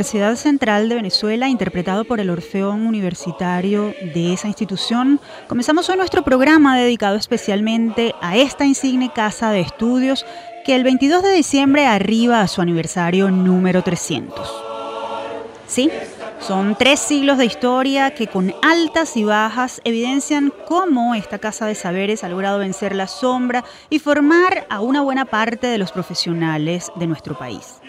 Universidad Central de Venezuela, interpretado por el Orfeón Universitario de esa institución, comenzamos hoy nuestro programa dedicado especialmente a esta insigne casa de estudios que el 22 de diciembre arriba a su aniversario número 300. Sí, son tres siglos de historia que con altas y bajas evidencian cómo esta Casa de Saberes ha logrado vencer la sombra y formar a una buena parte de los profesionales de nuestro país.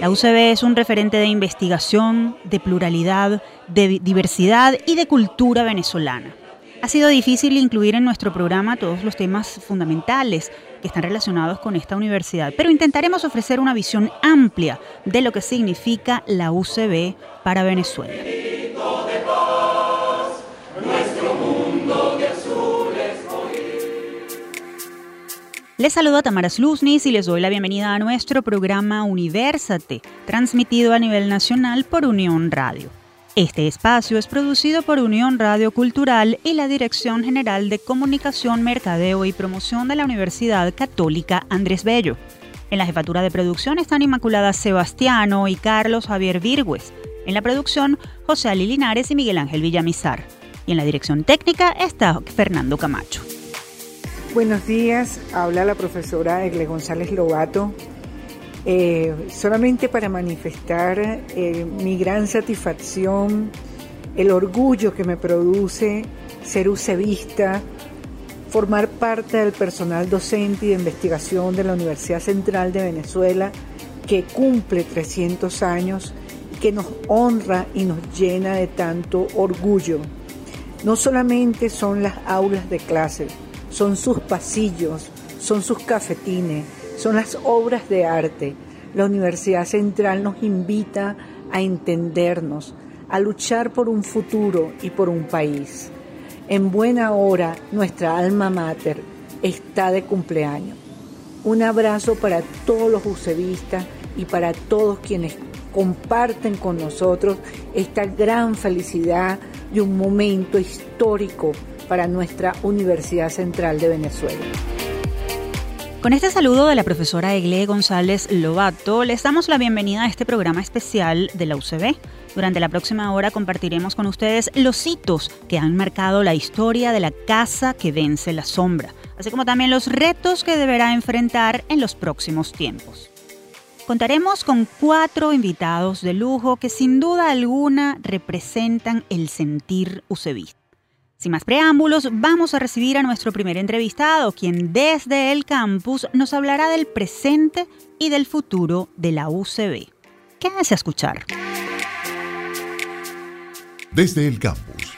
La UCB es un referente de investigación, de pluralidad, de diversidad y de cultura venezolana. Ha sido difícil incluir en nuestro programa todos los temas fundamentales que están relacionados con esta universidad, pero intentaremos ofrecer una visión amplia de lo que significa la UCB para Venezuela. Les saludo a Tamara Sluznis y les doy la bienvenida a nuestro programa Universate, transmitido a nivel nacional por Unión Radio. Este espacio es producido por Unión Radio Cultural y la Dirección General de Comunicación, Mercadeo y Promoción de la Universidad Católica Andrés Bello. En la jefatura de producción están Inmaculada Sebastiano y Carlos Javier Virgües. En la producción, José Ali Linares y Miguel Ángel Villamizar. Y en la dirección técnica está Fernando Camacho. Buenos días, habla la profesora Egle González Lobato, eh, solamente para manifestar eh, mi gran satisfacción, el orgullo que me produce ser usevista, formar parte del personal docente y de investigación de la Universidad Central de Venezuela, que cumple 300 años que nos honra y nos llena de tanto orgullo. No solamente son las aulas de clase, son sus pasillos, son sus cafetines, son las obras de arte. La Universidad Central nos invita a entendernos, a luchar por un futuro y por un país. En buena hora, nuestra alma mater está de cumpleaños. Un abrazo para todos los bucevistas y para todos quienes comparten con nosotros esta gran felicidad y un momento histórico para nuestra Universidad Central de Venezuela. Con este saludo de la profesora Egle González Lobato, les damos la bienvenida a este programa especial de la UCB. Durante la próxima hora compartiremos con ustedes los hitos que han marcado la historia de la casa que vence la sombra, así como también los retos que deberá enfrentar en los próximos tiempos. Contaremos con cuatro invitados de lujo que sin duda alguna representan el sentir UCBista. Sin más preámbulos, vamos a recibir a nuestro primer entrevistado, quien desde el campus nos hablará del presente y del futuro de la UCB. Quédense a escuchar. Desde el campus.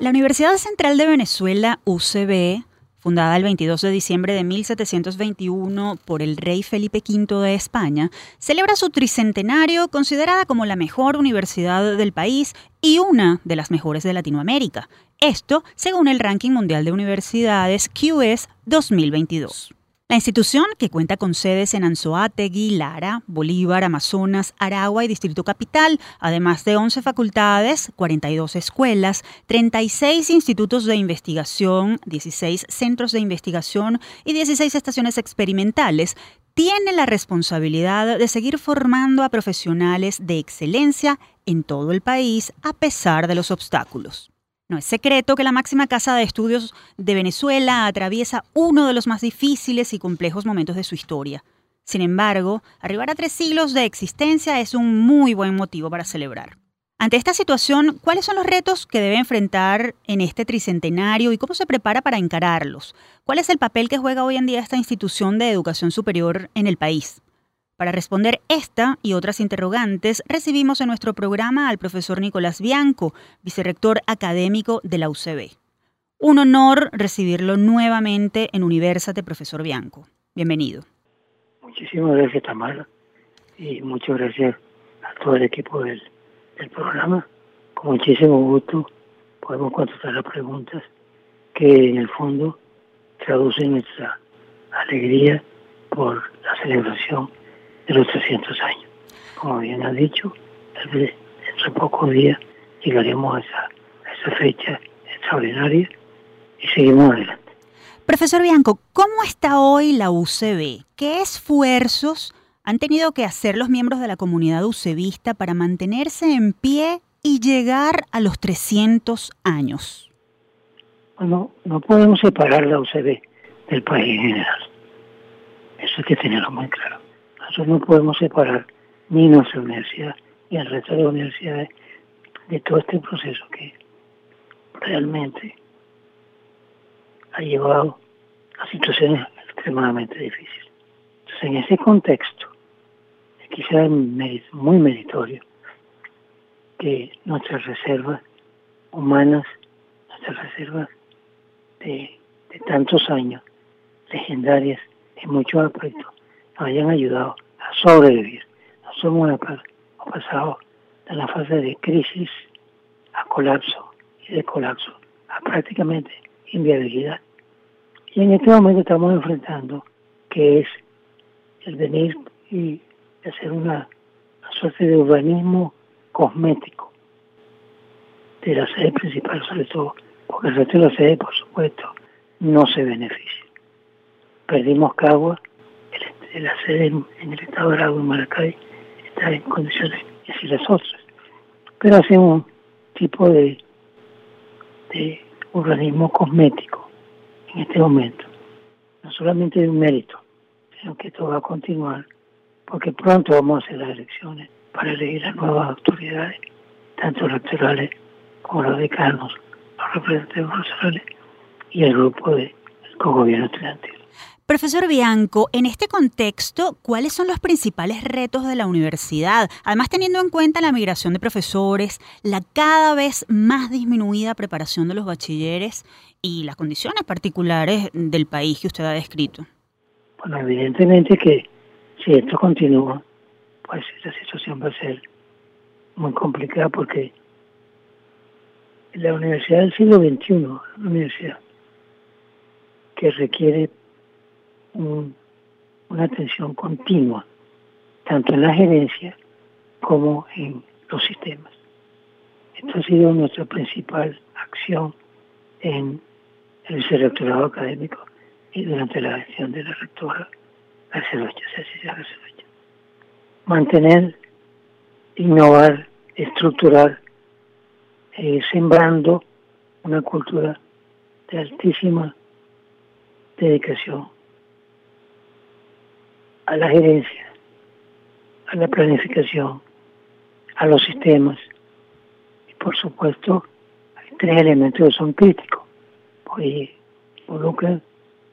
La Universidad Central de Venezuela, UCB, fundada el 22 de diciembre de 1721 por el rey Felipe V de España, celebra su tricentenario considerada como la mejor universidad del país y una de las mejores de Latinoamérica. Esto según el ranking mundial de universidades QS 2022. La institución, que cuenta con sedes en Anzoátegui, Lara, Bolívar, Amazonas, Aragua y Distrito Capital, además de 11 facultades, 42 escuelas, 36 institutos de investigación, 16 centros de investigación y 16 estaciones experimentales, tiene la responsabilidad de seguir formando a profesionales de excelencia en todo el país a pesar de los obstáculos. No es secreto que la máxima casa de estudios de Venezuela atraviesa uno de los más difíciles y complejos momentos de su historia. Sin embargo, arribar a tres siglos de existencia es un muy buen motivo para celebrar. Ante esta situación, ¿cuáles son los retos que debe enfrentar en este tricentenario y cómo se prepara para encararlos? ¿Cuál es el papel que juega hoy en día esta institución de educación superior en el país? Para responder esta y otras interrogantes, recibimos en nuestro programa al profesor Nicolás Bianco, vicerrector académico de la UCB. Un honor recibirlo nuevamente en Universate, profesor Bianco. Bienvenido. Muchísimas gracias, Tamara, y muchas gracias a todo el equipo del, del programa. Con muchísimo gusto podemos contestar las preguntas que en el fondo traducen nuestra alegría por la celebración de los 300 años. Como bien ha dicho, dentro de pocos días llegaremos a esa, esa fecha extraordinaria y seguimos adelante. Profesor Bianco, ¿cómo está hoy la UCB? ¿Qué esfuerzos han tenido que hacer los miembros de la comunidad ucebista para mantenerse en pie y llegar a los 300 años? Bueno, no podemos separar la UCB del país en general. Eso hay que tenerlo muy claro. Nosotros no podemos separar ni nuestra universidad ni el resto de universidades de todo este proceso que realmente ha llevado a situaciones extremadamente difíciles. Entonces, en ese contexto, quizá es muy meritorio que nuestras reservas humanas, nuestras reservas de, tantos años, legendarias en muchos aspectos, nos hayan ayudado a sobrevivir. Nosotros hemos pasado de la fase de crisis a colapso y de colapso a prácticamente inviabilidad. Y en este momento estamos enfrentando que es el venir y hacer una, suerte de urbanismo cosmético de la sede principal, sobre todo, porque el resto de la sede, por supuesto, no se beneficia. Perdimos Cagua, la sede en, el estado de Aragua y Maracay está en condiciones, y así las otras. Pero hace un tipo de, de urbanismo cosmético en este momento. No solamente de un mérito, sino que esto va a continuar, porque pronto vamos a hacer las elecciones para elegir las nuevas autoridades, tanto electorales como los decanos, los representantes profesionales y el grupo de co-gobierno estudiantil. Profesor Bianco, en este contexto, ¿cuáles son los principales retos de la universidad? Además, teniendo en cuenta la migración de profesores, la cada vez más disminuida preparación de los bachilleres y las condiciones particulares del país que usted ha descrito. Bueno, evidentemente que si esto continúa, pues esta situación va a ser muy complicada porque la universidad del siglo XXI, una universidad que requiere una atención continua, tanto en la gerencia como en los sistemas. Esto ha sido nuestra principal acción en el vicerrectorado académico y durante la gestión de la rectora Cecilia Mantener, innovar, estructurar, eh, sembrando una cultura de altísima dedicación a la gerencia, a la planificación, a los sistemas. Y por supuesto, hay tres elementos que son críticos, porque involucran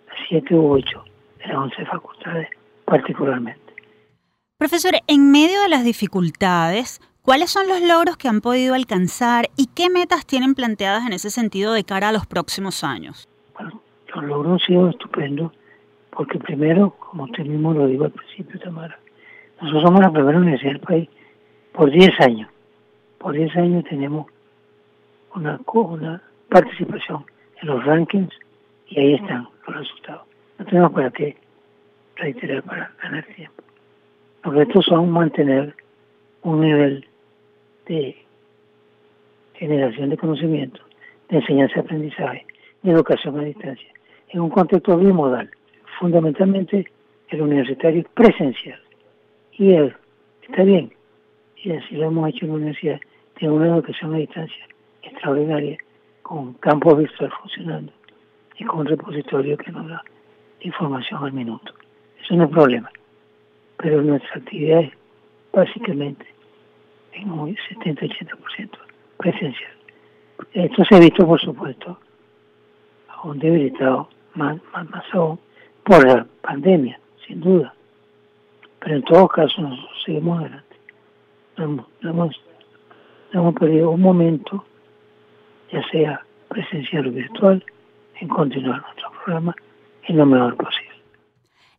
a siete u ocho de las once facultades particularmente. Profesor, en medio de las dificultades, ¿cuáles son los logros que han podido alcanzar y qué metas tienen planteadas en ese sentido de cara a los próximos años? Bueno, los logros han sido estupendos porque primero, como usted mismo lo dijo al principio, Tamara, nosotros somos la primera universidad del país por 10 años. Por 10 años tenemos una, una participación en los rankings y ahí están los resultados. No tenemos para qué reiterar para ganar tiempo. Los retos son mantener un nivel de generación de conocimiento, de enseñanza y aprendizaje, de educación a distancia, en un contexto bimodal fundamentalmente el universitario presencial. Y él, está bien, y así lo hemos hecho en la universidad, tiene una educación a distancia extraordinaria, con campos virtual funcionando y con un repositorio que nos da información al minuto. Eso no es problema. Pero nuestra actividad es básicamente en un 70-80% presencial. Esto se ha visto, por supuesto, aún debilitado, más, más, más aún, por la pandemia, sin duda. Pero en todo caso nosotros seguimos adelante. No hemos, hemos, perdido un momento, ya sea presencial o virtual, en continuar nuestro programa en lo mejor posible.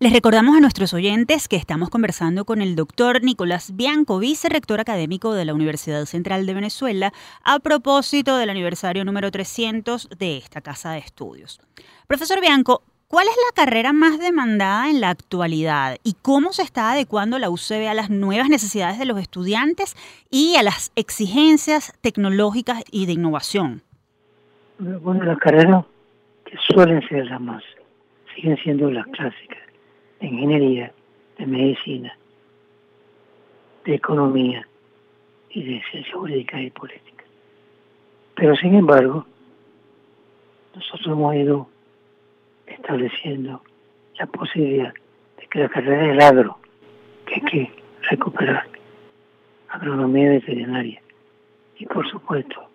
Les recordamos a nuestros oyentes que estamos conversando con el doctor Nicolás Bianco, vicerrector académico de la Universidad Central de Venezuela, a propósito del aniversario número 300 de esta casa de estudios. Profesor Bianco, ¿Cuál es la carrera más demandada en la actualidad y cómo se está adecuando la UCB a las nuevas necesidades de los estudiantes y a las exigencias tecnológicas y de innovación? Bueno, las carreras que suelen ser las más siguen siendo las clásicas de ingeniería, de medicina, de economía y de ciencia jurídica y política. Pero sin embargo, nosotros hemos ido estableciendo la posibilidad de que la carrera del agro, que hay que recuperar, agronomía veterinaria y por supuesto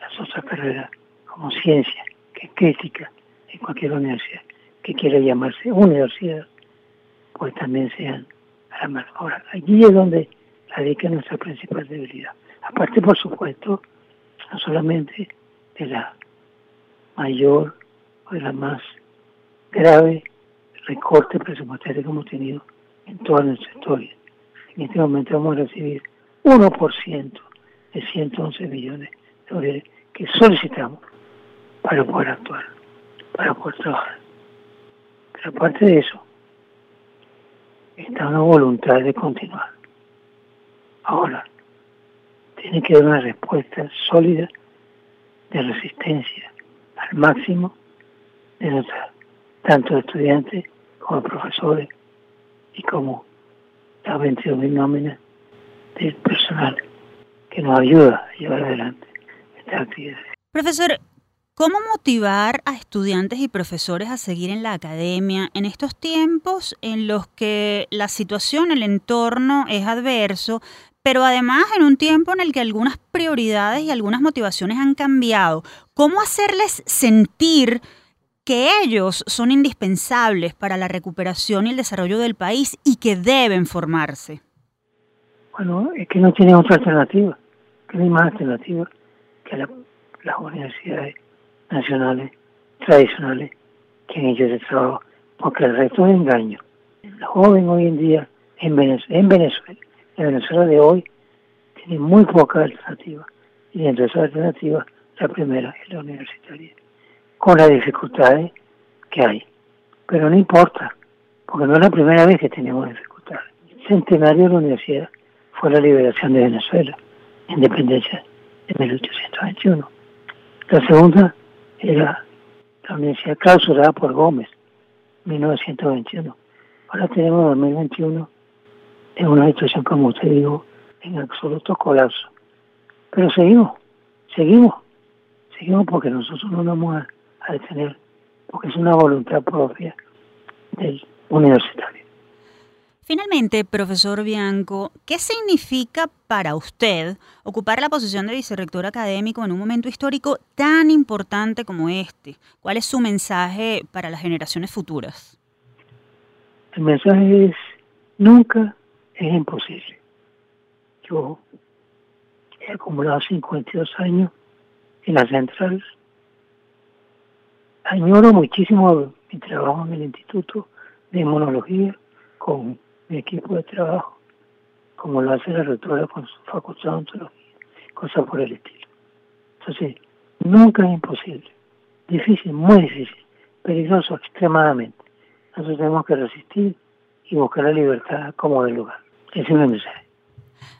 las otras carreras como ciencia, que es crítica en cualquier universidad que quiera llamarse universidad, pues también sean a la mano. Ahora, allí es donde radica nuestra principal debilidad. Aparte, por supuesto, no solamente de la mayor o de la más grave recorte presupuestario que hemos tenido en toda nuestra historia. En este momento vamos a recibir 1% de 111 millones de dólares que solicitamos para poder actuar, para poder trabajar. Pero aparte de eso, está una voluntad de continuar. Ahora, tiene que haber una respuesta sólida de resistencia al máximo de nuestra, tanto estudiantes como profesores y como las 22.000 nóminas del personal que nos ayuda a llevar adelante estas actividades. Profesor, ¿Cómo motivar a estudiantes y profesores a seguir en la academia en estos tiempos en los que la situación, el entorno es adverso, pero además en un tiempo en el que algunas prioridades y algunas motivaciones han cambiado? ¿Cómo hacerles sentir que ellos son indispensables para la recuperación y el desarrollo del país y que deben formarse? Bueno, es que no tienen otra alternativa, que no hay más alternativa que las universidades nacionales, tradicionales, que han hecho ese trabajo, porque el resto es engaño. El joven hoy en día en Venezuela, en Venezuela, en Venezuela de hoy, tiene muy poca alternativa. Y dentro de esas alternativas, la primera es la universitaria, con las dificultades que hay. Pero no importa, porque no es la primera vez que tenemos dificultades. El centenario de la universidad fue la liberación de Venezuela, independencia de 1821. La segunda era la universidad clausurada por Gómez, 1921. Ahora tenemos 2021 en una situación, como usted dijo, en absoluto colapso. Pero seguimos, seguimos, seguimos porque nosotros no nos vamos a detener, porque es una voluntad propia del universitario. Finalmente, profesor Bianco, ¿qué significa para usted ocupar la posición de vicerrector académico en un momento histórico tan importante como este? ¿Cuál es su mensaje para las generaciones futuras? El mensaje es, nunca es imposible. Yo he acumulado 52 años en la central. Añoro muchísimo mi trabajo en el Instituto de Inmunología con mi equipo de trabajo, como lo hace la rectora con su facultad de ontología, cosas por el estilo. Entonces, nunca es imposible, difícil, muy difícil, peligroso extremadamente. Nosotros tenemos que resistir y buscar la libertad como del lugar. Ese es mi mensaje.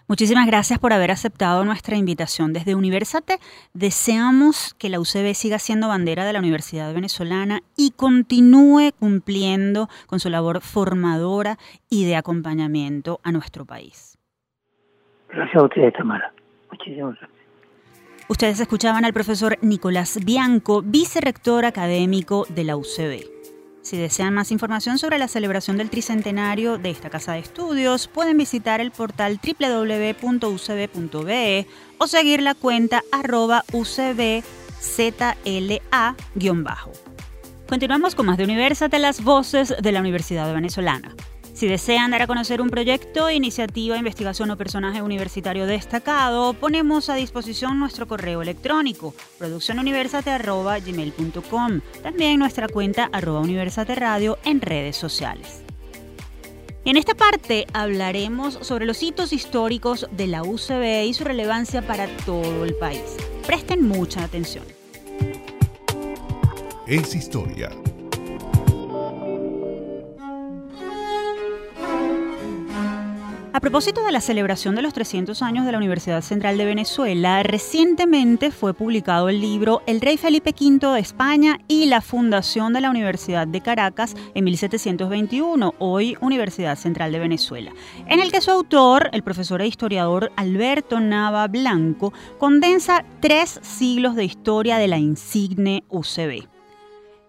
Muchísimas gracias por haber aceptado nuestra invitación desde Universate. Deseamos que la UCB siga siendo bandera de la Universidad Venezolana y continúe cumpliendo con su labor formadora y de acompañamiento a nuestro país. Gracias a ustedes, Tamara. Muchísimas gracias. Ustedes escuchaban al profesor Nicolás Bianco, vicerrector académico de la UCB. Si desean más información sobre la celebración del tricentenario de esta casa de estudios, pueden visitar el portal www.ucb.be o seguir la cuenta arroba ucbzla-bajo. Continuamos con más de Universate, las voces de la Universidad Venezolana. Si desean dar a conocer un proyecto, iniciativa, investigación o personaje universitario destacado, ponemos a disposición nuestro correo electrónico produccionuniversate.gmail.com, también nuestra cuenta arroba universate radio en redes sociales. En esta parte hablaremos sobre los hitos históricos de la UCB y su relevancia para todo el país. Presten mucha atención. Es historia A propósito de la celebración de los 300 años de la Universidad Central de Venezuela, recientemente fue publicado el libro El Rey Felipe V de España y la fundación de la Universidad de Caracas en 1721, hoy Universidad Central de Venezuela, en el que su autor, el profesor e historiador Alberto Nava Blanco, condensa tres siglos de historia de la insigne UCB.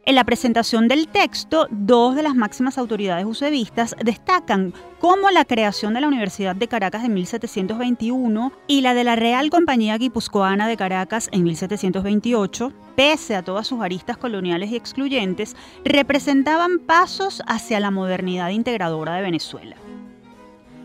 En la presentación del texto, dos de las máximas autoridades usevistas destacan cómo la creación de la Universidad de Caracas en 1721 y la de la Real Compañía Guipuzcoana de Caracas en 1728, pese a todas sus aristas coloniales y excluyentes, representaban pasos hacia la modernidad integradora de Venezuela.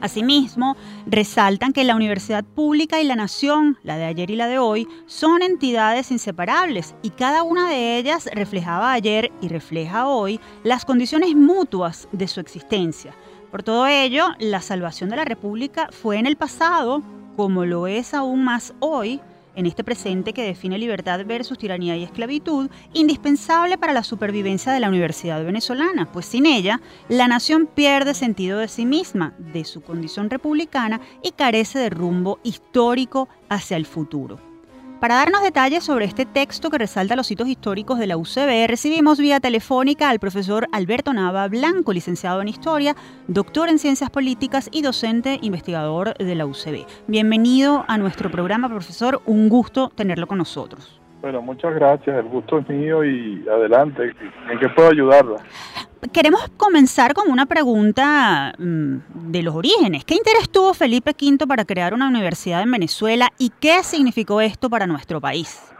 Asimismo, resaltan que la universidad pública y la nación, la de ayer y la de hoy, son entidades inseparables y cada una de ellas reflejaba ayer y refleja hoy las condiciones mutuas de su existencia. Por todo ello, la salvación de la República fue en el pasado, como lo es aún más hoy, en este presente que define libertad versus tiranía y esclavitud, indispensable para la supervivencia de la Universidad venezolana, pues sin ella, la nación pierde sentido de sí misma, de su condición republicana y carece de rumbo histórico hacia el futuro. Para darnos detalles sobre este texto que resalta los hitos históricos de la UCB, recibimos vía telefónica al profesor Alberto Nava Blanco, licenciado en Historia, doctor en Ciencias Políticas y docente investigador de la UCB. Bienvenido a nuestro programa, profesor. Un gusto tenerlo con nosotros. Bueno, muchas gracias. El gusto es mío y adelante. ¿En qué puedo ayudarla? Queremos comenzar con una pregunta mm, de los orígenes. ¿Qué interés tuvo Felipe V para crear una universidad en Venezuela y qué significó esto para nuestro país?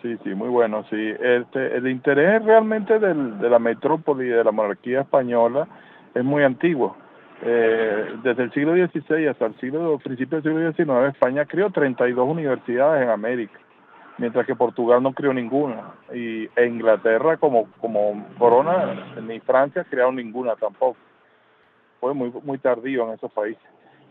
Sí, sí, muy bueno. Sí, este, el interés realmente del, de la metrópoli y de la monarquía española es muy antiguo. Eh, desde el siglo XVI hasta el siglo, principio del siglo XIX, España creó 32 universidades en América mientras que Portugal no creó ninguna. Y e Inglaterra como como corona ni Francia crearon ninguna tampoco. Fue muy muy tardío en esos países.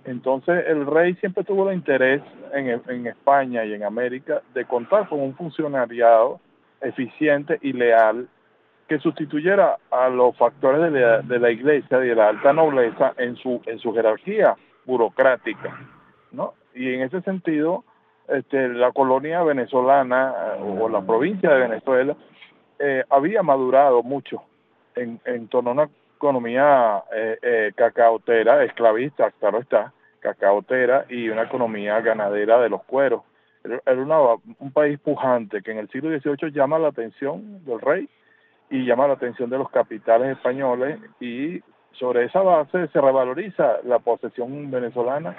Entonces el rey siempre tuvo el interés en, en España y en América de contar con un funcionariado eficiente y leal que sustituyera a los factores de la, de la iglesia y de la alta nobleza en su en su jerarquía burocrática no y en ese sentido este, la colonia venezolana eh, o la provincia de Venezuela eh, había madurado mucho en, en torno a una economía eh, eh, cacaotera, esclavista, claro está, cacaotera y una economía ganadera de los cueros. Era una, un país pujante que en el siglo XVIII llama la atención del rey y llama la atención de los capitales españoles y sobre esa base se revaloriza la posesión venezolana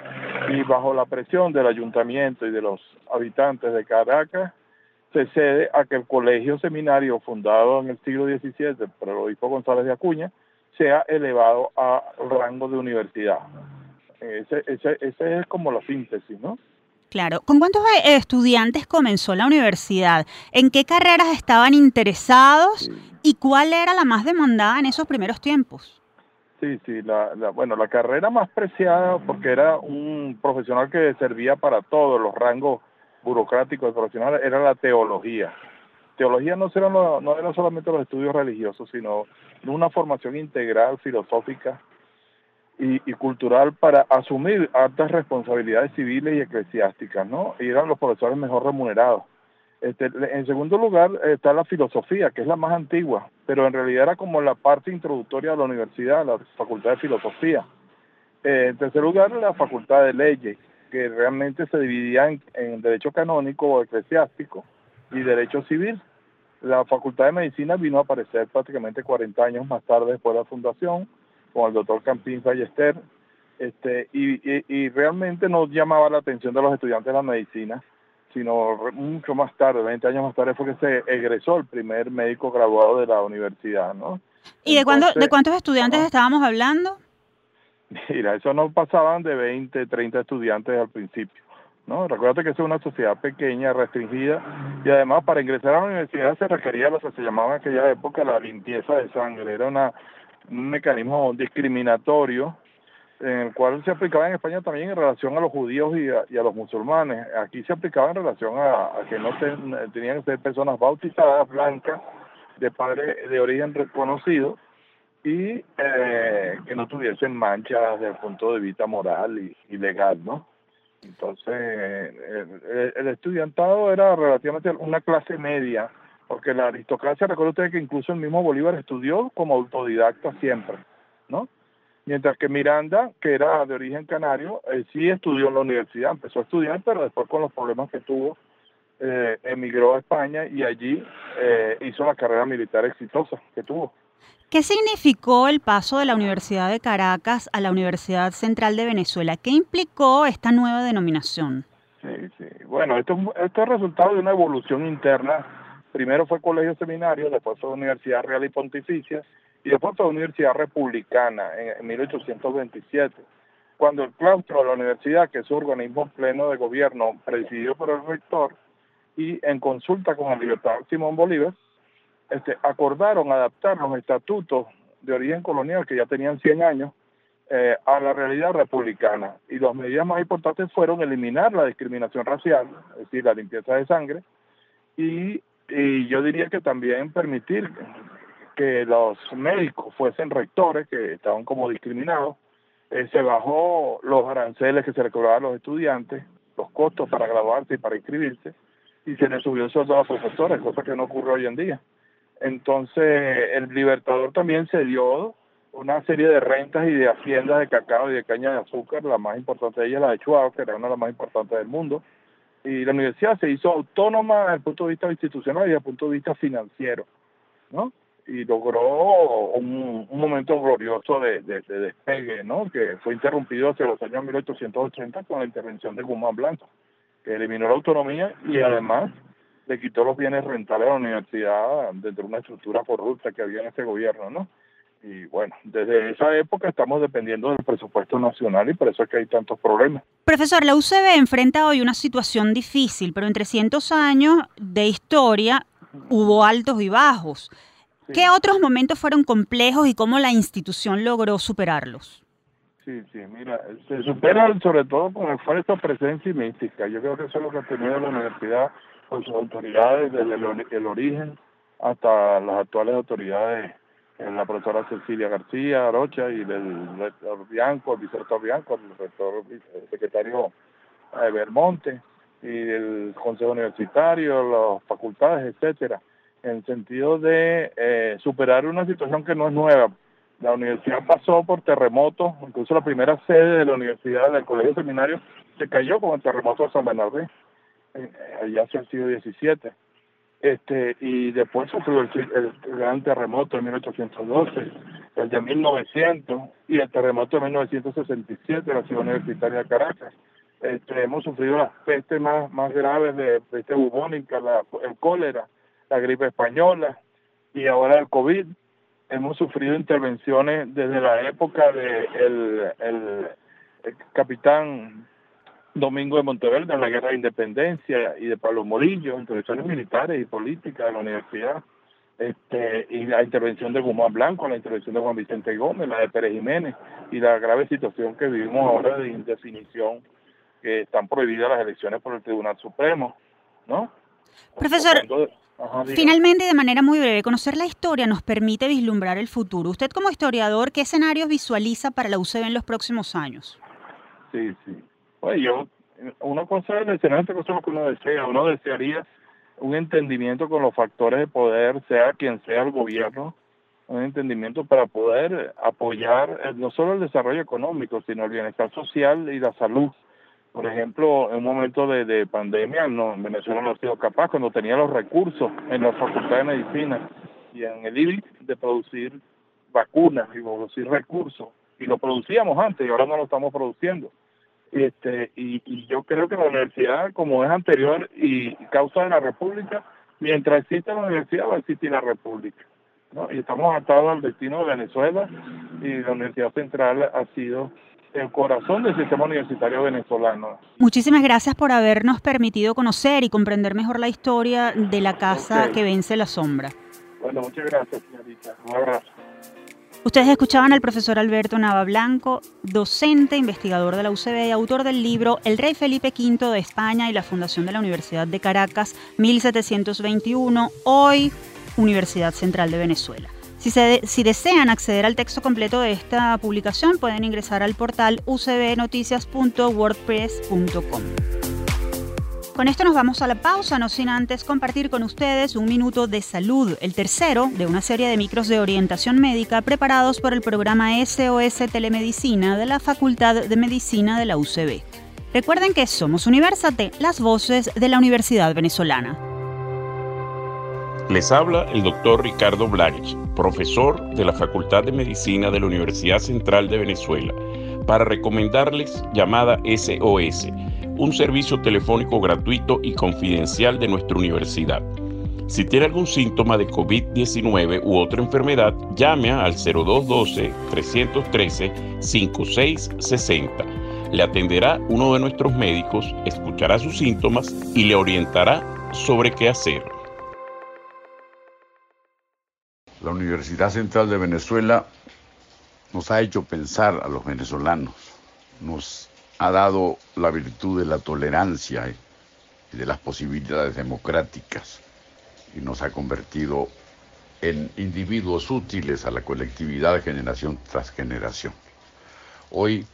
y bajo la presión del ayuntamiento y de los habitantes de Caracas se cede a que el colegio seminario fundado en el siglo XVII por el obispo González de Acuña sea elevado al rango de universidad. Ese, ese, ese es como la síntesis, ¿no? Claro. ¿Con cuántos estudiantes comenzó la universidad? ¿En qué carreras estaban interesados? ¿Y cuál era la más demandada en esos primeros tiempos? Sí, sí, la, bueno, la carrera más preciada porque era un profesional que servía para todos los rangos burocráticos y profesionales, era la teología. Teología no era, no era solamente los estudios religiosos, sino una formación integral, filosófica y, y cultural para asumir altas responsabilidades civiles y eclesiásticas, ¿no? Y eran los profesores mejor remunerados. Este, en segundo lugar está la filosofía, que es la más antigua, pero en realidad era como la parte introductoria de la universidad, la facultad de filosofía. Eh, en tercer lugar, la facultad de leyes, que realmente se dividía en, derecho canónico o eclesiástico y derecho civil. La facultad de medicina vino a aparecer prácticamente 40 años más tarde después de la fundación, con el doctor Campín Ballester, este, y, y, realmente nos llamaba la atención de los estudiantes de la medicina sino mucho más tarde, 20 años más tarde, fue que se egresó el primer médico graduado de la universidad, ¿no? ¿Y de, cuándo, de cuántos estudiantes estábamos hablando? Mira, eso no pasaban de 20, 30 estudiantes al principio. ¿no? Recuerda que es una sociedad pequeña, restringida, y además para ingresar a la universidad se requería lo que se llamaba en aquella época la limpieza de sangre. Era una, un mecanismo discriminatorio en el cual se aplicaba en España también en relación a los judíos y a, y a los musulmanes. Aquí se aplicaba en relación a, que no tenían que ser personas bautizadas, blancas, de padre de origen reconocido, y eh, que no tuviesen manchas desde el punto de vista moral y, legal, ¿no? Entonces, el, estudiantado era relativamente una clase media, porque la aristocracia, recuerda usted que incluso el mismo Bolívar estudió como autodidacta siempre, ¿no? Mientras que Miranda, que era de origen canario, eh, sí estudió en la universidad, empezó a estudiar, pero después con los problemas que tuvo, eh, emigró a España y allí eh, hizo la carrera militar exitosa que tuvo. ¿Qué significó el paso de la Universidad de Caracas a la Universidad Central de Venezuela? ¿Qué implicó esta nueva denominación? Sí, sí. Bueno, esto, esto es resultado de una evolución interna. Primero fue colegio seminario, después fue Universidad Real y Pontificia, y después fue Universidad Republicana en, 1827, cuando el claustro de la universidad, que es un organismo pleno de gobierno presidido por el rector, y en consulta con el libertador Simón Bolívar, este, acordaron adaptar los estatutos de origen colonial, que ya tenían 100 años, eh, a la realidad republicana. Y las medidas más importantes fueron eliminar la discriminación racial, es decir, la limpieza de sangre, y, y yo diría que también permitir que los médicos fuesen rectores, que estaban como discriminados, eh, se bajó los aranceles que se le cobraban a los estudiantes, los costos para graduarse y para inscribirse, y se le subió el sueldo a los profesores, cosa que no ocurre hoy en día. Entonces, el Libertador también se dio una serie de rentas y de haciendas de cacao y de caña de azúcar, la más importante de ellas la de Chuao, que era una de las más importantes del mundo, y la universidad se hizo autónoma desde el punto de vista institucional y desde el punto de vista financiero, ¿no? Y logró un, momento glorioso de, despegue, ¿no? que fue interrumpido hacia los años 1880 con la intervención de Guzmán Blanco, que eliminó la autonomía y además le quitó los bienes rentales a la universidad dentro de una estructura corrupta que había en ese gobierno, ¿no? Y bueno, desde esa época estamos dependiendo del presupuesto nacional y por eso es que hay tantos problemas. Profesor, la UCB enfrenta hoy una situación difícil, pero en 300 años de historia hubo altos y bajos. ¿Qué otros momentos fueron complejos y cómo la institución logró superarlos? Sí, sí, mira, se superan sobre todo con esfuerzo, presencia y mística. Yo creo que eso es lo que ha tenido la universidad con sus autoridades desde el, origen hasta las actuales autoridades, eh, la profesora Cecilia García Arocha y del rector Bianco, el vicerrector Bianco, el rector el secretario eh, Bermonte y el Consejo Universitario, las facultades, etcétera en sentido de eh, superar una situación que no es nueva. La universidad pasó por terremotos, incluso la primera sede de la universidad del Colegio Seminario se cayó con el terremoto de San Bernardín, eh, allá hacia el siglo XVII. Este, y después sufrió el, gran terremoto de 1812, el de 1900 y el terremoto de 1967 de la ciudad universitaria de Caracas. Este, hemos sufrido las pestes más, más graves de peste bubónica, la, el cólera, la gripe española y ahora el COVID. Hemos sufrido intervenciones desde la época de el, capitán Domingo de Monteverde en la Guerra de Independencia y de Pablo Morillo, intervenciones militares y políticas de la universidad, este, y la intervención de Guzmán Blanco, la intervención de Juan Vicente Gómez, la de Pérez Jiménez y la grave situación que vivimos ahora de indefinición, que están prohibidas las elecciones por el Tribunal Supremo, ¿no? Profesor, Finalmente, de manera muy breve, conocer la historia nos permite vislumbrar el futuro. Usted como historiador, ¿qué escenarios visualiza para la UCB en los próximos años? Sí, sí. Yo, una cosa es el escenario, es lo que uno desea. Uno desearía un entendimiento con los factores de poder, sea quien sea el gobierno, un entendimiento para poder apoyar eh, no solo el desarrollo económico, sino el bienestar social y la salud por ejemplo, en un momento de, pandemia, no, Venezuela no ha sido capaz, cuando tenía los recursos en la Facultad de Medicina y en el IBI, de producir vacunas y producir recursos. Y lo producíamos antes y ahora no lo estamos produciendo. Este, y, y yo creo que la universidad, como es anterior y causa de la República, mientras exista la universidad va a existir la República. ¿no? Y estamos atados al destino de Venezuela y la Universidad Central ha sido el corazón del sistema universitario venezolano. Muchísimas gracias por habernos permitido conocer y comprender mejor la historia de la casa que vence la sombra. Bueno, muchas gracias, señorita. Un abrazo. Ustedes escuchaban al profesor Alberto Nava Blanco, docente, investigador de la UCB y autor del libro El rey Felipe V de España y la fundación de la Universidad de Caracas, 1721, hoy Universidad Central de Venezuela. Si, desean acceder al texto completo de esta publicación, pueden ingresar al portal ucbnoticias.wordpress.com. Con esto nos vamos a la pausa, no sin antes compartir con ustedes un minuto de salud, el tercero de una serie de micros de orientación médica preparados por el programa SOS Telemedicina de la Facultad de Medicina de la UCB. Recuerden que somos Universate, las voces de la Universidad Venezolana. Les habla el doctor Ricardo Blanch, profesor de la Facultad de Medicina de la Universidad Central de Venezuela, para recomendarles llamada SOS un servicio telefónico gratuito y confidencial de nuestra universidad. Si tiene algún síntoma de COVID-19 u otra enfermedad, llame al 0212-313-5660. Le atenderá uno de nuestros médicos, escuchará sus síntomas y le orientará sobre qué hacer. La Universidad Central de Venezuela nos ha hecho pensar a los venezolanos, nos ha dado la virtud de la tolerancia y de las posibilidades democráticas y nos ha convertido en individuos útiles a la colectividad generación tras generación. Hoy,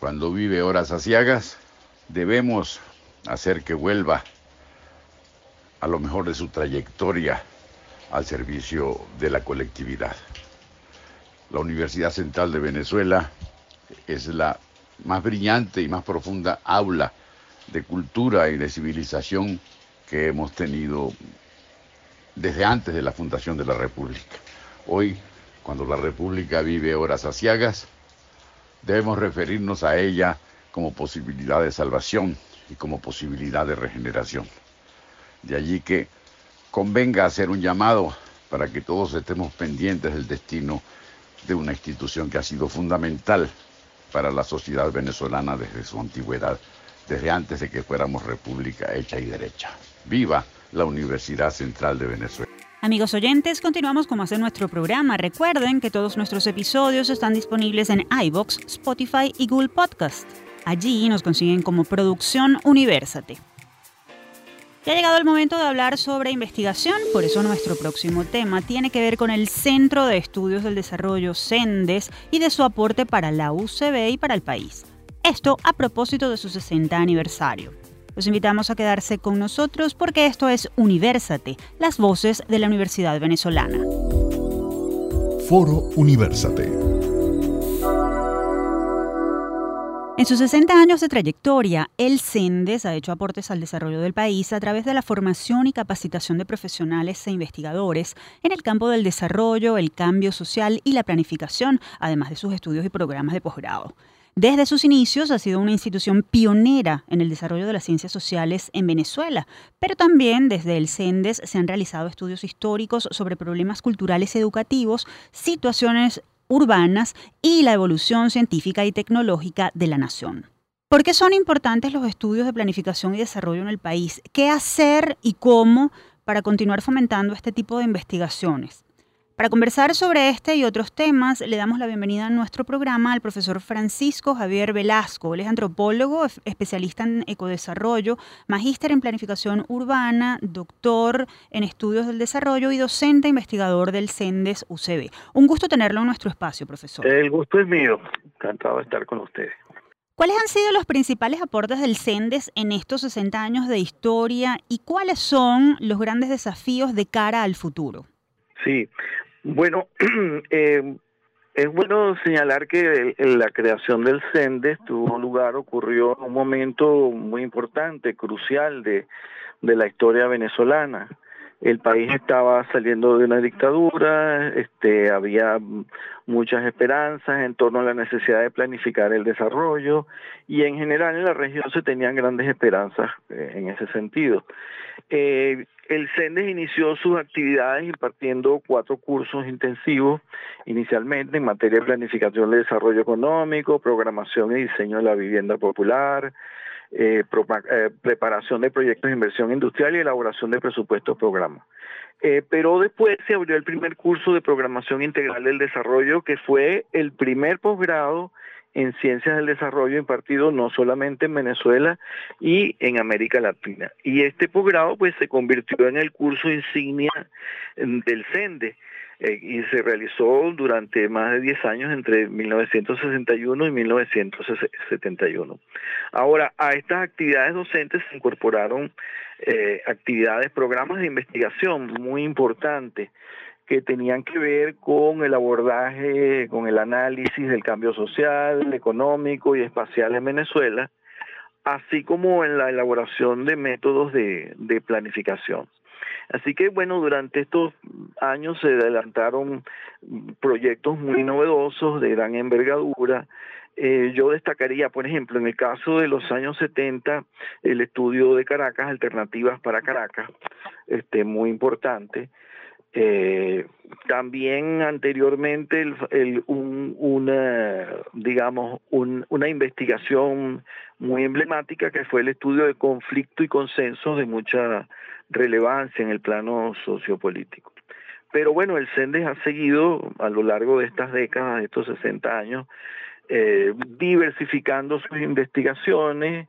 cuando vive horas asiagas, debemos hacer que vuelva a lo mejor de su trayectoria al servicio de la colectividad. La Universidad Central de Venezuela es la más brillante y más profunda aula de cultura y de civilización que hemos tenido desde antes de la fundación de la República. Hoy, cuando la República vive horas asiagas, debemos referirnos a ella como posibilidad de salvación y como posibilidad de regeneración. De allí que convenga hacer un llamado para que todos estemos pendientes del destino de una institución que ha sido fundamental para la sociedad venezolana desde su antigüedad, desde antes de que fuéramos república hecha y derecha. Viva la Universidad Central de Venezuela. Amigos oyentes, continuamos como hace nuestro programa. Recuerden que todos nuestros episodios están disponibles en iBox, Spotify y Google Podcast. Allí nos consiguen como Producción Universate. Ya ha llegado el momento de hablar sobre investigación, por eso nuestro próximo tema tiene que ver con el Centro de Estudios del Desarrollo CENDES y de su aporte para la UCB y para el país. Esto a propósito de su 60 aniversario. Los invitamos a quedarse con nosotros porque esto es Universate, las voces de la Universidad Venezolana. Foro Universate. En sus 60 años de trayectoria, el CENDES ha hecho aportes al desarrollo del país a través de la formación y capacitación de profesionales e investigadores en el campo del desarrollo, el cambio social y la planificación, además de sus estudios y programas de posgrado. Desde sus inicios ha sido una institución pionera en el desarrollo de las ciencias sociales en Venezuela, pero también desde el CENDES se han realizado estudios históricos sobre problemas culturales educativos, situaciones urbanas y la evolución científica y tecnológica de la nación. ¿Por qué son importantes los estudios de planificación y desarrollo en el país? ¿Qué hacer y cómo para continuar fomentando este tipo de investigaciones? Para conversar sobre este y otros temas, le damos la bienvenida a nuestro programa al profesor Francisco Javier Velasco. Él es antropólogo, especialista en ecodesarrollo, magíster en planificación urbana, doctor en estudios del desarrollo y docente investigador del CENDES UCB. Un gusto tenerlo en nuestro espacio, profesor. El gusto es mío. Encantado de estar con ustedes. ¿Cuáles han sido los principales aportes del CENDES en estos 60 años de historia y cuáles son los grandes desafíos de cara al futuro? Sí, bueno, eh, es bueno señalar que la creación del CENDES tuvo lugar, ocurrió en un momento muy importante, crucial de, de la historia venezolana. El país estaba saliendo de una dictadura, este, había muchas esperanzas en torno a la necesidad de planificar el desarrollo y en general en la región se tenían grandes esperanzas eh, en ese sentido. Eh, el CENDES inició sus actividades impartiendo cuatro cursos intensivos, inicialmente en materia de planificación de desarrollo económico, programación y diseño de la vivienda popular, eh, eh, preparación de proyectos de inversión industrial y elaboración de presupuestos programas. Eh, pero después se abrió el primer curso de programación integral del desarrollo, que fue el primer posgrado en ciencias del desarrollo impartido no solamente en Venezuela y en América Latina. Y este posgrado pues se convirtió en el curso insignia del CENDE. eh, y se realizó durante más de 10 años entre 1961 y 1971. Ahora, a estas actividades docentes se incorporaron eh, actividades, programas de investigación muy importantes que tenían que ver con el abordaje, con el análisis del cambio social, económico y espacial en Venezuela, así como en la elaboración de métodos de planificación. Así que bueno, durante estos años se adelantaron proyectos muy novedosos, de gran envergadura. Eh, yo destacaría, por ejemplo, en el caso de los años 70, el estudio de Caracas, Alternativas para Caracas, este, muy importante. Eh, también anteriormente una, digamos, una investigación muy emblemática que fue el estudio de conflicto y consenso de mucha relevancia en el plano sociopolítico. Pero bueno, el CENDES ha seguido a lo largo de estas décadas, de estos 60 años, eh, diversificando sus investigaciones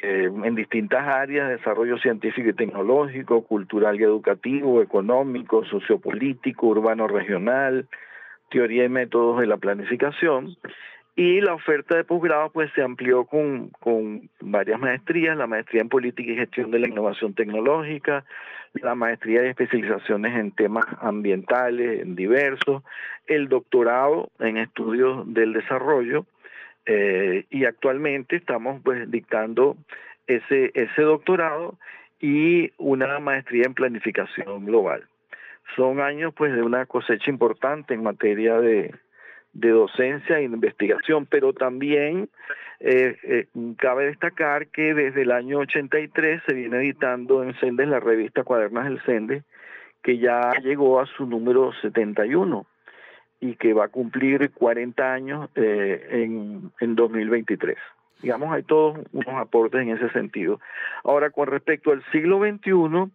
eh, en distintas áreas, desarrollo científico y tecnológico, cultural y educativo, económico, sociopolítico, urbano regional, teoría y métodos de la planificación, y la oferta de posgrado pues se amplió con, con varias maestrías, la maestría en política y gestión de la innovación tecnológica, la maestría y especializaciones en temas ambientales diversos, el doctorado en estudios del desarrollo eh, y actualmente estamos pues dictando ese, ese doctorado y una maestría en planificación global. Son años pues de una cosecha importante en materia de, de docencia e investigación, pero también eh, eh, cabe destacar que desde el año 83 se viene editando en Sendes la revista Cuadernas del Sendes, que ya llegó a su número 71 y que va a cumplir 40 años eh, en, en 2023. Digamos, hay todos unos aportes en ese sentido. Ahora, con respecto al siglo XXI,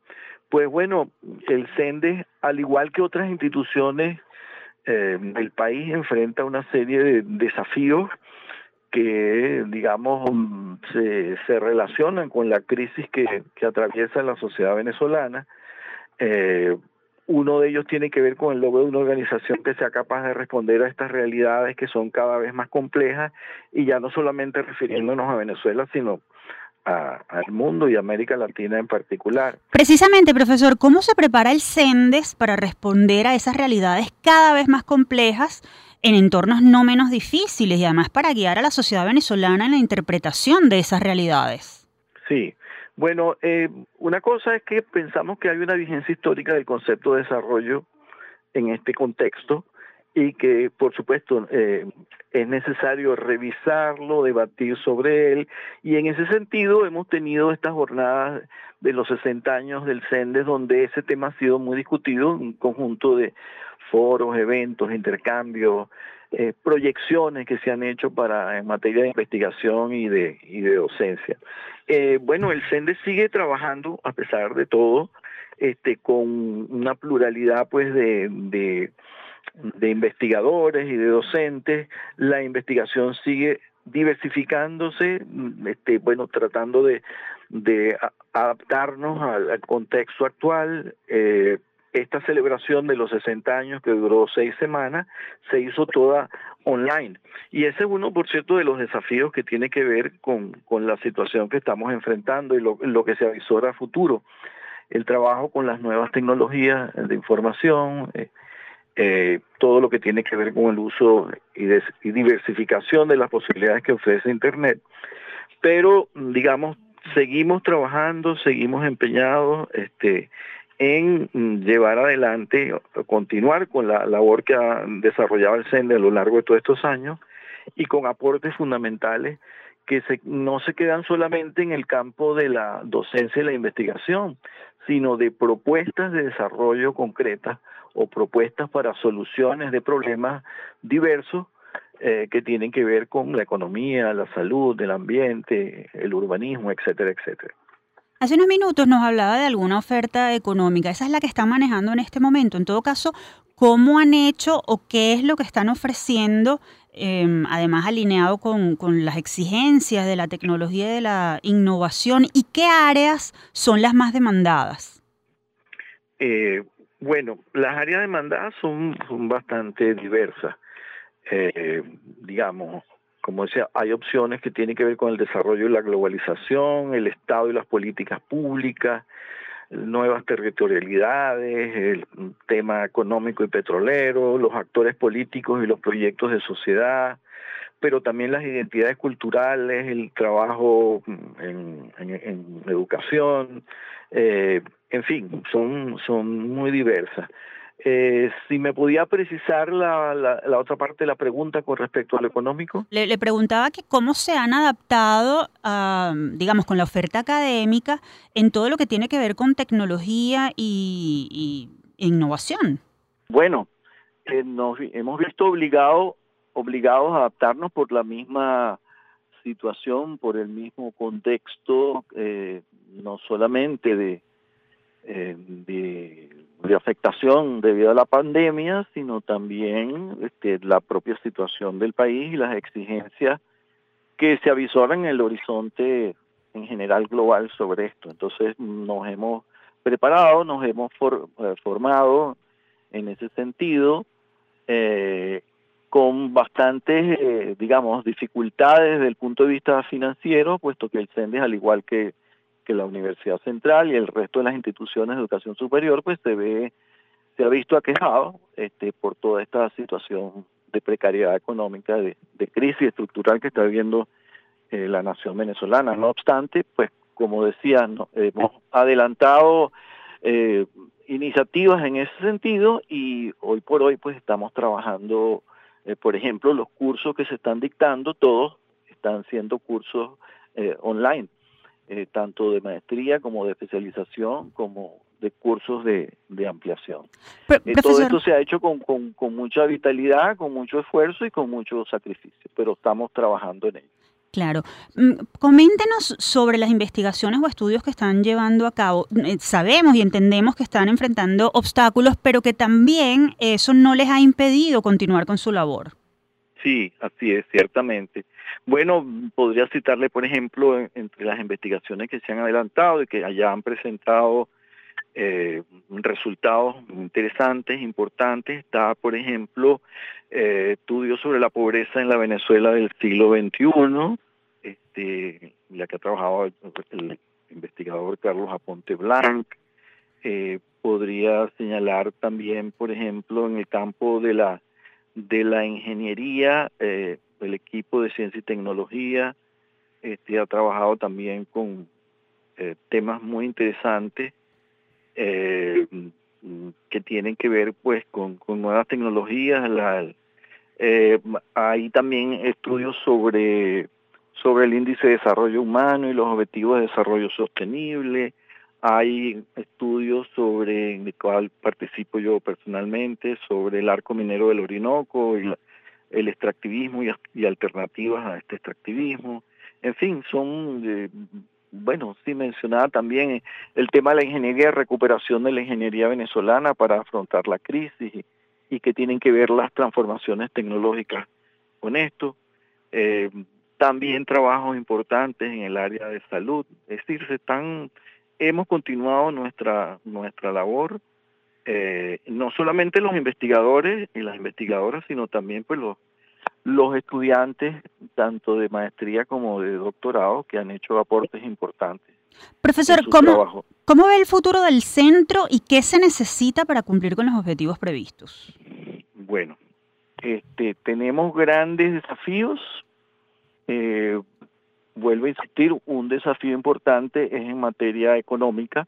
pues bueno, el CENDES, al igual que otras instituciones eh, el país enfrenta una serie de desafíos que, digamos, se, se relacionan con la crisis que, que atraviesa la sociedad venezolana. Eh, uno de ellos tiene que ver con el logro de una organización que sea capaz de responder a estas realidades que son cada vez más complejas y ya no solamente refiriéndonos a Venezuela, sino al mundo y América Latina en particular. Precisamente, profesor, ¿cómo se prepara el CENDES para responder a esas realidades cada vez más complejas en entornos no menos difíciles y además para guiar a la sociedad venezolana en la interpretación de esas realidades? Sí, bueno, eh, una cosa es que pensamos que hay una vigencia histórica del concepto de desarrollo en este contexto y que, por supuesto, eh, es necesario revisarlo, debatir sobre él, y en ese sentido hemos tenido estas jornadas de los 60 años del CENDES, donde ese tema ha sido muy discutido, un conjunto de foros, eventos, intercambios, eh, proyecciones que se han hecho para en materia de investigación y de, y de docencia. Eh, bueno, el CENDES sigue trabajando, a pesar de todo, este, con una pluralidad pues de, de de investigadores y de docentes, la investigación sigue diversificándose, este, bueno, tratando de, de adaptarnos al, contexto actual. Eh, esta celebración de los 60 años que duró seis semanas se hizo toda online. Y ese es uno, por cierto, de los desafíos que tiene que ver con, con la situación que estamos enfrentando y lo, lo que se avisora a futuro. El trabajo con las nuevas tecnologías de información, eh, eh, todo lo que tiene que ver con el uso y, diversificación de las posibilidades que ofrece Internet. Pero, digamos, seguimos trabajando, seguimos empeñados este, en llevar adelante, continuar con la labor que ha desarrollado el CENDE a lo largo de todos estos años y con aportes fundamentales que no se quedan solamente en el campo de la docencia y la investigación, sino de propuestas de desarrollo concretas o propuestas para soluciones de problemas diversos eh, que tienen que ver con la economía, la salud, el ambiente, el urbanismo, etcétera, etcétera. Hace unos minutos nos hablaba de alguna oferta económica, esa es la que están manejando en este momento. En todo caso, ¿cómo han hecho o qué es lo que están ofreciendo, em, además alineado con, las exigencias de la tecnología y de la innovación, y qué áreas son las más demandadas? Eh, Bueno, las áreas demandadas son, son bastante diversas. Eh, digamos, como decía, hay opciones que tienen que ver con el desarrollo y la globalización, el Estado y las políticas públicas, nuevas territorialidades, el tema económico y petrolero, los actores políticos y los proyectos de sociedad, pero también las identidades culturales, el trabajo en, educación, eh, en fin, son, son muy diversas. Eh, si me podía precisar la, la, otra parte de la pregunta con respecto a lo económico. Le, preguntaba que cómo se han adaptado, digamos, con la oferta académica en todo lo que tiene que ver con tecnología y, innovación. Bueno, eh, nos hemos visto obligados obligados a adaptarnos por la misma situación, por el mismo contexto, eh, no solamente de, de de afectación debido a la pandemia, sino también este, la propia situación del país y las exigencias que se avisoran en el horizonte en general global sobre esto. Entonces nos hemos preparado, nos hemos eh, formado en ese sentido, eh, con bastantes, eh, digamos, dificultades desde el punto de vista financiero, puesto que el CENDES, al igual que que la Universidad Central y el resto de las instituciones de educación superior pues se ve se ha visto aquejado este por toda esta situación de precariedad económica de, crisis estructural que está viviendo eh, la nación venezolana. No obstante pues como decía hemos adelantado eh, iniciativas en ese sentido y hoy por hoy pues estamos trabajando eh, por ejemplo los cursos que se están dictando todos están siendo cursos online eh, tanto de maestría como de especialización, como de cursos de, ampliación. Eh, todo esto se ha hecho con, con, mucha vitalidad, con mucho esfuerzo y con mucho sacrificio, pero estamos trabajando en ello. Claro. Mm, coméntenos sobre las investigaciones o estudios que están llevando a cabo. Eh, sabemos y entendemos que están enfrentando obstáculos, pero que también eso no les ha impedido continuar con su labor. Sí, así es, ciertamente. Bueno, podría citarle, por ejemplo, entre las investigaciones que se han adelantado y que allá han presentado eh, resultados interesantes, importantes, está, por ejemplo, eh, estudios sobre la pobreza en la Venezuela del siglo XXI, este, la que ha trabajado el, investigador Carlos Aponte Blanc. Eh, podría señalar también, por ejemplo, en el campo de la de la ingeniería, eh, el equipo de ciencia y tecnología este, ha trabajado también con eh, temas muy interesantes eh, que tienen que ver pues con, nuevas tecnologías. La, hay también estudios sobre, sobre el índice de desarrollo humano y los objetivos de desarrollo sostenible. Hay estudios sobre, en el cual participo yo personalmente, sobre el arco minero del Orinoco y el extractivismo y, alternativas a este extractivismo. En fin, son, eh, bueno, sí mencionaba también el tema de la ingeniería recuperación de la ingeniería venezolana para afrontar la crisis y, que tienen que ver las transformaciones tecnológicas con esto. Eh, también trabajos importantes en el área de salud. Es decir, se están hemos continuado nuestra, nuestra labor, eh, no solamente los investigadores y las investigadoras, sino también pues los, los estudiantes, tanto de maestría como de doctorado, que han hecho aportes importantes. Profesor, ¿cómo, ¿cómo ve el futuro del centro y qué se necesita para cumplir con los objetivos previstos? Bueno, este, tenemos grandes desafíos. Eh, vuelvo a insistir, un desafío importante es en materia económica.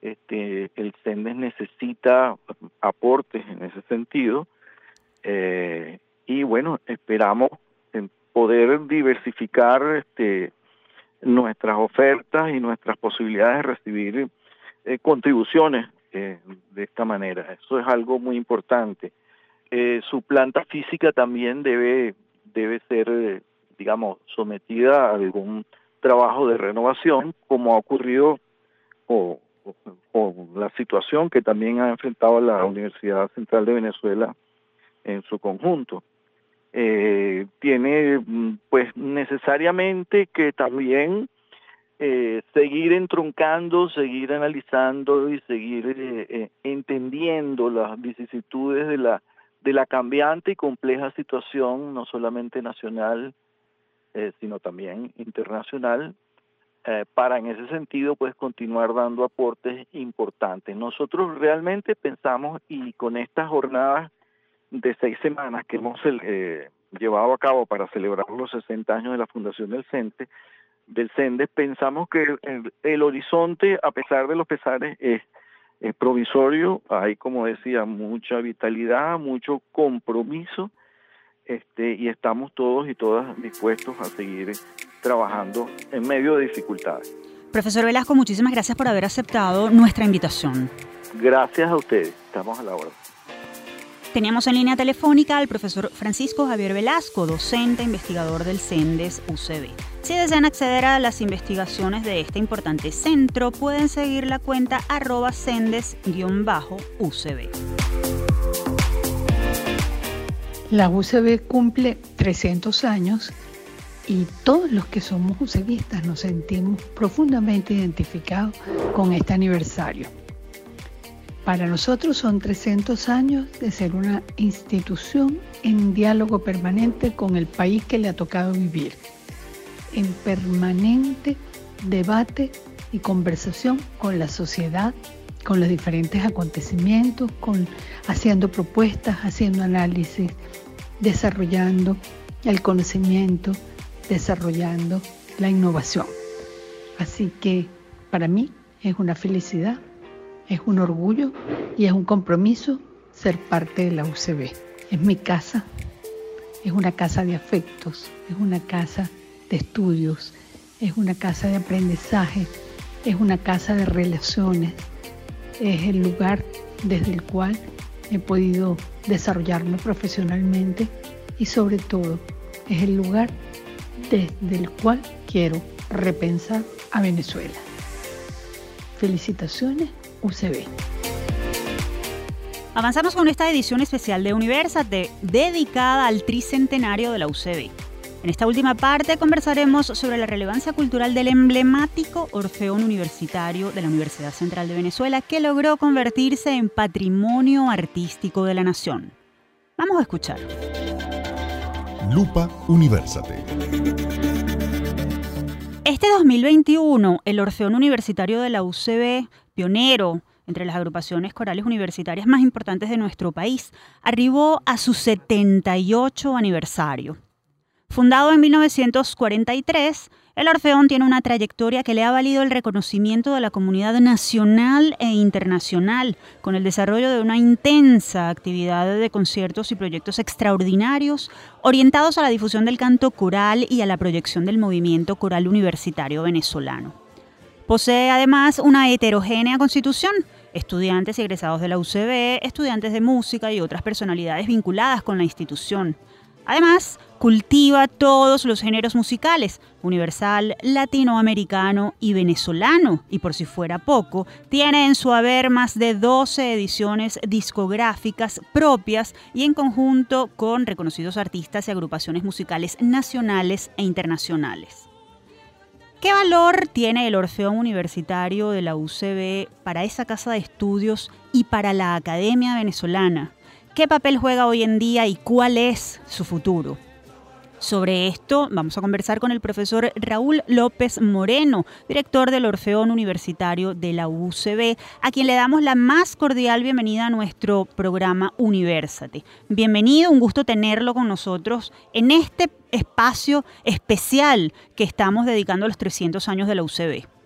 Este, el CENDES necesita aportes en ese sentido eh, y bueno, esperamos poder diversificar este, nuestras ofertas y nuestras posibilidades de recibir eh, contribuciones eh, de esta manera. Eso es algo muy importante. su planta física también debe, debe ser digamos, sometida a algún trabajo de renovación, como ha ocurrido con, la situación que también ha enfrentado la Universidad Central de Venezuela en su conjunto. Eh, tiene pues necesariamente que también eh, seguir entroncando, seguir analizando y seguir eh, entendiendo las vicisitudes de la, de la cambiante y compleja situación, no solamente nacional, sino también internacional, para en ese sentido pues continuar dando aportes importantes. Nosotros realmente pensamos y con estas jornadas de seis semanas que hemos llevado a cabo para celebrar los 60 años de la fundación del CENTE, del CENDES, pensamos que el, horizonte, a pesar de los pesares, es, provisorio. Hay, como decía, mucha vitalidad, mucho compromiso, este, y estamos todos y todas dispuestos a seguir trabajando en medio de dificultades. Profesor Velasco, muchísimas gracias por haber aceptado nuestra invitación. Gracias a ustedes, estamos a la hora. Teníamos en línea telefónica al profesor Francisco Javier Velasco, docente investigador del CENDES UCB. Si desean acceder a las investigaciones de este importante centro, pueden seguir la cuenta arroba sendes-ucb. La UCB cumple 300 años y todos los que somos UCBistas nos sentimos profundamente identificados con este aniversario. Para nosotros son 300 años de ser una institución en diálogo permanente con el país que le ha tocado vivir en permanente debate y conversación con la sociedad, con los diferentes acontecimientos, con, haciendo propuestas, haciendo análisis, desarrollando el conocimiento, desarrollando la innovación. Así que para mí es una felicidad, es un orgullo y es un compromiso ser parte de la UCB. Es mi casa, es una casa de afectos, es una casa de estudios, es una casa de aprendizaje, es una casa de relaciones, es el lugar desde el cual he podido desarrollarme profesionalmente y sobre todo es el lugar desde el cual quiero repensar a Venezuela. Felicitaciones, UCB. Avanzamos con esta edición especial de Universate dedicada al tricentenario de la UCB. En esta última parte conversaremos sobre la relevancia cultural del emblemático Orfeón Universitario de la Universidad Central de Venezuela que logró convertirse en patrimonio artístico de la nación. Vamos a escuchar. Lupa Universate. Este 2021, el Orfeón Universitario de la UCB, pionero entre las agrupaciones corales universitarias más importantes de nuestro país, arribó a su 78 aniversario. Fundado en 1943, el Orfeón tiene una trayectoria que le ha valido el reconocimiento de la comunidad nacional e internacional, con el desarrollo de una intensa actividad de conciertos y proyectos extraordinarios orientados a la difusión del canto coral y a la proyección del movimiento coral universitario venezolano. Posee además una heterogénea constitución, estudiantes egresados de la UCB, estudiantes de música y otras personalidades vinculadas con la institución. Además, cultiva todos los géneros musicales, universal, latinoamericano y venezolano, y por si fuera poco, tiene en su haber más de 12 ediciones discográficas propias y en conjunto con reconocidos artistas y agrupaciones musicales nacionales e internacionales. ¿Qué valor tiene el Orfeón Universitario de la UCB para esa casa de estudios y para la Academia Venezolana? ¿Qué papel juega hoy en día y cuál es su futuro? Sobre esto vamos a conversar con el profesor Raúl López Moreno, director del Orfeón Universitario de la UCB, a quien le damos la más cordial bienvenida a nuestro programa Universate. Bienvenido, un gusto tenerlo con nosotros en este espacio especial que estamos dedicando a los 300 años de la UCB.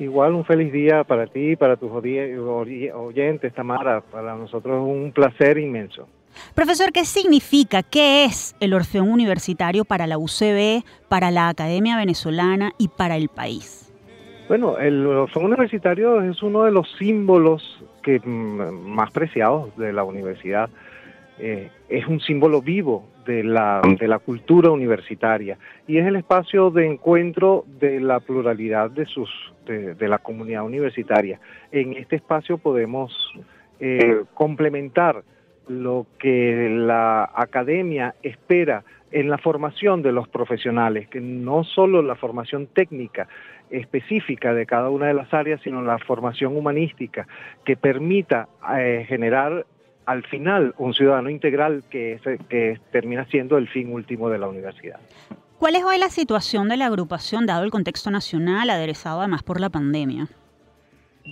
Igual un feliz día para ti para tus oyentes, Tamara. Para nosotros es un placer inmenso. Profesor, ¿qué significa, qué es el Orfeón Universitario para la UCB, para la Academia Venezolana y para el país? Bueno, el Orfeón Universitario es uno de los símbolos que, mm, más preciados de la universidad. Eh, es un símbolo vivo de la, de la cultura universitaria y es el espacio de encuentro de la pluralidad de, sus, de, la comunidad universitaria. En este espacio podemos eh, complementar lo que la academia espera en la formación de los profesionales, que no solo la formación técnica específica de cada una de las áreas, sino la formación humanística que permita eh, generar al final un ciudadano integral que, que termina siendo el fin último de la universidad. ¿Cuál es hoy la situación de la agrupación dado el contexto nacional aderezado además por la pandemia?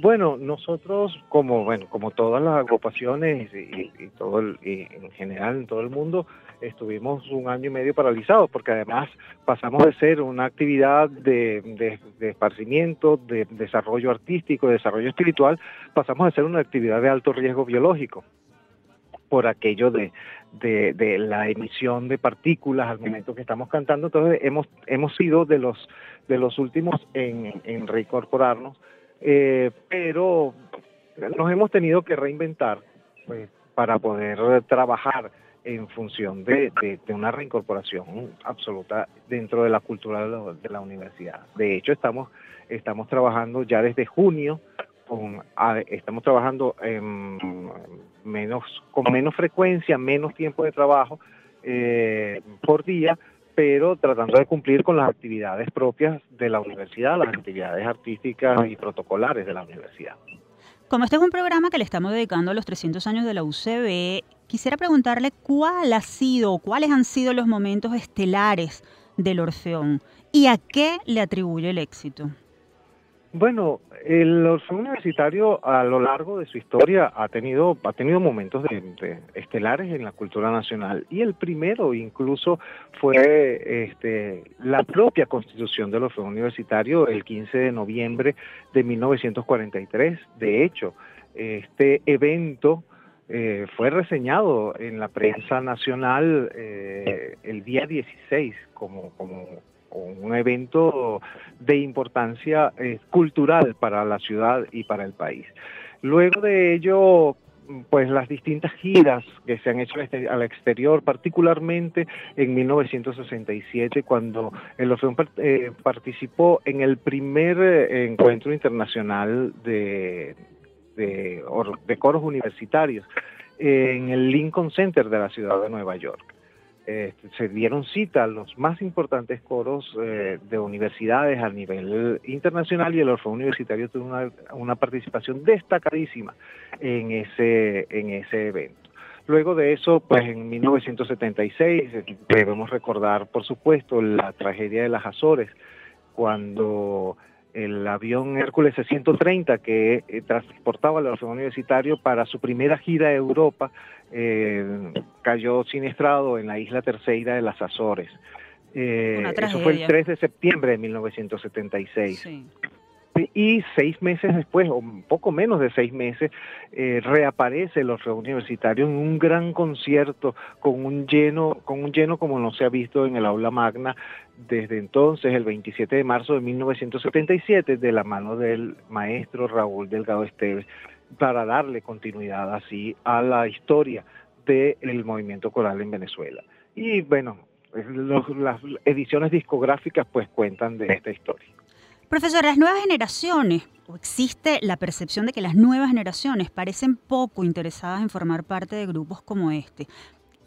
Bueno, nosotros como bueno como todas las agrupaciones y, todo en general en todo el mundo estuvimos un año y medio paralizados porque además pasamos de ser una actividad de, esparcimiento, de desarrollo artístico, de desarrollo espiritual, pasamos a ser una actividad de alto riesgo biológico por aquello de, de, la emisión de partículas al momento que estamos cantando. Entonces hemos, hemos sido de los, de los últimos en, en reincorporarnos, eh, pero nos hemos tenido que reinventar pues, para poder trabajar en función de, de, una reincorporación absoluta dentro de la cultura de la, universidad. De hecho, estamos, estamos trabajando ya desde junio estamos trabajando en menos, con menos frecuencia, menos tiempo de trabajo eh, por día, pero tratando de cumplir con las actividades propias de la universidad, las actividades artísticas y protocolares de la universidad. Como este es un programa que le estamos dedicando a los 300 años de la UCB, quisiera preguntarle cuál ha sido, cuáles han sido los momentos estelares del Orfeón y a qué le atribuye el éxito. Bueno, el Orfeo Universitario a lo largo de su historia ha tenido, ha tenido momentos de, estelares en la cultura nacional y el primero incluso fue este, la propia constitución del Orfeo Universitario el 15 de noviembre de 1943. De hecho, este evento eh, fue reseñado en la prensa nacional eh, el día 16 como, como un evento de importancia eh, cultural para la ciudad y para el país. Luego de ello, pues las distintas giras que se han hecho al exterior, particularmente en 1967, cuando el Orfeón eh, participó en el primer eh, encuentro internacional de, de coros universitarios en el Lincoln Center de la ciudad de Nueva York. Este, se dieron cita a los más importantes coros eh, de universidades a nivel internacional y el Orfeo Universitario tuvo una, participación destacadísima en ese, en ese evento. Luego de eso, pues en 1976 eh, debemos recordar, por supuesto, la tragedia de las Azores, cuando el avión Hércules 130 que eh, transportaba al Orfeo Universitario para su primera gira a Europa eh, cayó siniestrado en la isla Terceira de las Azores. Eh, eso fue el 3 de septiembre de 1976. Y seis meses después, o un poco menos de seis meses, eh, reaparece el Orfeo Universitario en un gran concierto con un lleno, con un lleno como no se ha visto en el aula magna desde entonces, el 27 de marzo de 1977, de la mano del maestro Raúl Delgado Esteves para darle continuidad así a la historia del movimiento coral en Venezuela. Y bueno, las ediciones discográficas pues cuentan de esta historia. Profesor, las nuevas generaciones, o existe la percepción de que las nuevas generaciones parecen poco interesadas en formar parte de grupos como este.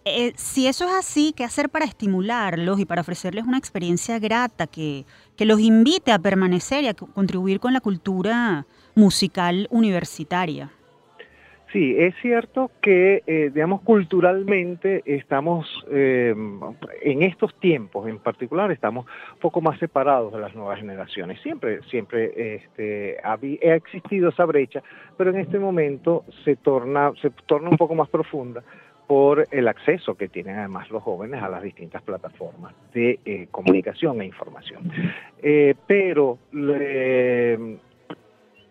Eh, si eso es así, ¿qué hacer para estimularlos y para ofrecerles una experiencia grata que, que los invite a permanecer y a contribuir con la cultura musical universitaria. Sí, es cierto que, eh, digamos, culturalmente estamos, eh, en estos tiempos en particular, estamos un poco más separados de las nuevas generaciones. Siempre, siempre este, ha, existido esa brecha, pero en este momento se torna, se torna un poco más profunda por el acceso que tienen además los jóvenes a las distintas plataformas de eh, comunicación e información. pero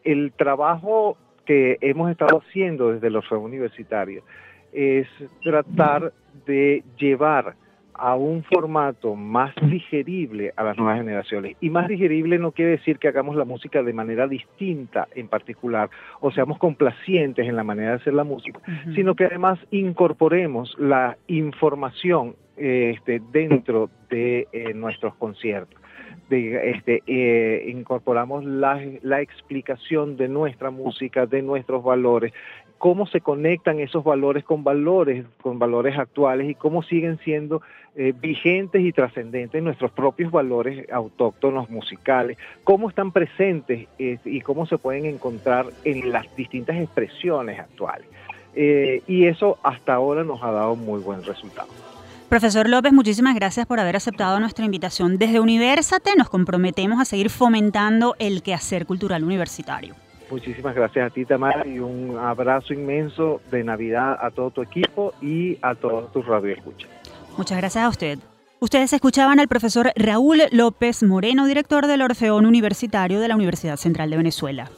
el trabajo que hemos estado haciendo desde los universitarios es tratar de llevar a un formato más digerible a las nuevas generaciones. Y más digerible no quiere decir que hagamos la música de manera distinta en particular o seamos complacientes en la manera de hacer la música, sino que además incorporemos la información este, dentro de eh, nuestros conciertos este, eh, incorporamos la, explicación de nuestra música, de nuestros valores, cómo se conectan esos valores con valores, con valores actuales y cómo siguen siendo eh, vigentes y trascendentes nuestros propios valores autóctonos musicales, cómo están presentes y cómo se pueden encontrar en las distintas expresiones actuales. Eh, y eso hasta ahora nos ha dado muy buen resultado. Profesor López, muchísimas gracias por haber aceptado nuestra invitación. Desde Universate nos comprometemos a seguir fomentando el quehacer cultural universitario. Muchísimas gracias a ti, Tamara, y un abrazo inmenso de Navidad a todo tu equipo y a todos tus radioescuchas. Muchas gracias a usted. Ustedes escuchaban al profesor Raúl López Moreno, director del Orfeón Universitario de la Universidad Central de Venezuela.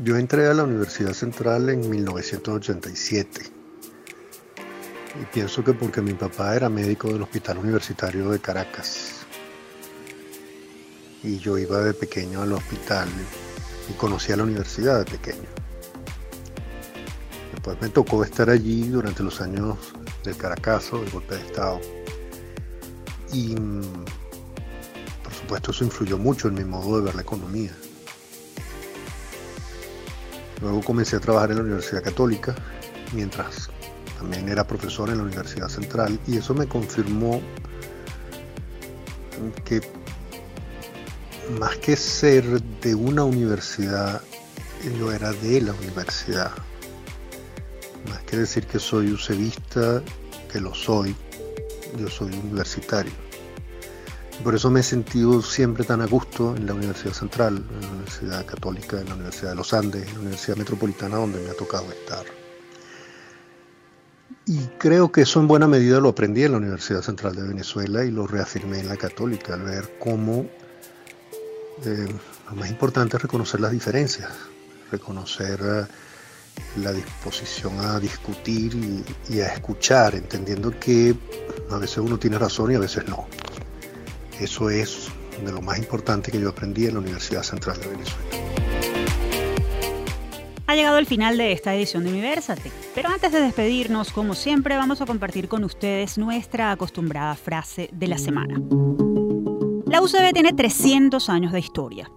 Yo entré a la Universidad Central en 1987 y pienso que porque mi papá era médico del Hospital Universitario de Caracas. Y yo iba de pequeño al hospital y conocía la universidad de pequeño. Después me tocó estar allí durante los años del Caracazo, del golpe de Estado. Y por supuesto eso influyó mucho en mi modo de ver la economía. Luego comencé a trabajar en la Universidad Católica mientras también era profesor en la Universidad Central y eso me confirmó que más que ser de una universidad, yo era de la universidad. Más que decir que soy usevista, que lo soy, yo soy universitario. Por eso me he sentido siempre tan a gusto en la Universidad Central, en la Universidad Católica, en la Universidad de los Andes, en la Universidad Metropolitana, donde me ha tocado estar. Y creo que eso en buena medida lo aprendí en la Universidad Central de Venezuela y lo reafirmé en la Católica, al ver cómo eh, lo más importante es reconocer las diferencias, reconocer eh, la disposición a discutir y, a escuchar, entendiendo que a veces uno tiene razón y a veces no. Eso es de lo más importante que yo aprendí en la Universidad Central de Venezuela. Ha llegado el final de esta edición de Universate, pero antes de despedirnos, como siempre, vamos a compartir con ustedes nuestra acostumbrada frase de la semana. La UCB tiene 300 años de historia.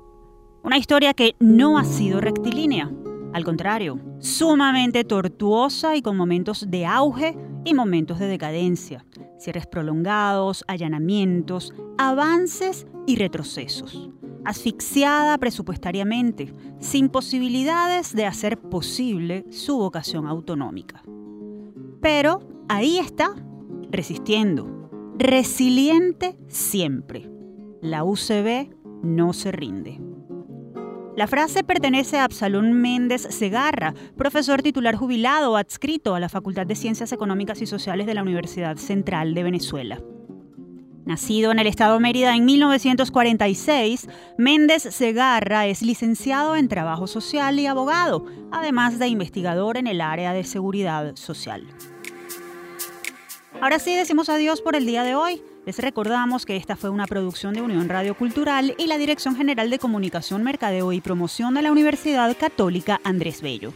Una historia que no ha sido rectilínea, al contrario, sumamente tortuosa y con momentos de auge y momentos de decadencia, cierres prolongados, allanamientos, avances y retrocesos asfixiada presupuestariamente, sin posibilidades de hacer posible su vocación autonómica. Pero ahí está, resistiendo, resiliente siempre. La UCB no se rinde. La frase pertenece a Absalón Méndez Segarra, profesor titular jubilado adscrito a la Facultad de Ciencias Económicas y Sociales de la Universidad Central de Venezuela. Nacido en el estado Mérida en 1946, Méndez Segarra es licenciado en Trabajo Social y abogado, además de investigador en el área de seguridad social. Ahora sí decimos adiós por el día de hoy. Les recordamos que esta fue una producción de Unión Radio Cultural y la Dirección General de Comunicación, Mercadeo y Promoción de la Universidad Católica Andrés Bello.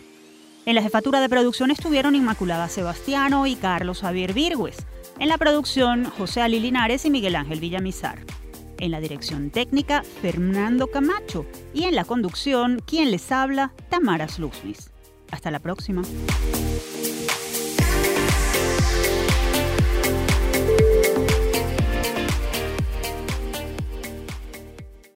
En la jefatura de producción estuvieron Inmaculada Sebastiano y Carlos Javier Virgües. En la producción, José Ali Linares y Miguel Ángel Villamizar. En la dirección técnica, Fernando Camacho. Y en la conducción, quien les habla, Tamara Sluznis. Hasta la próxima.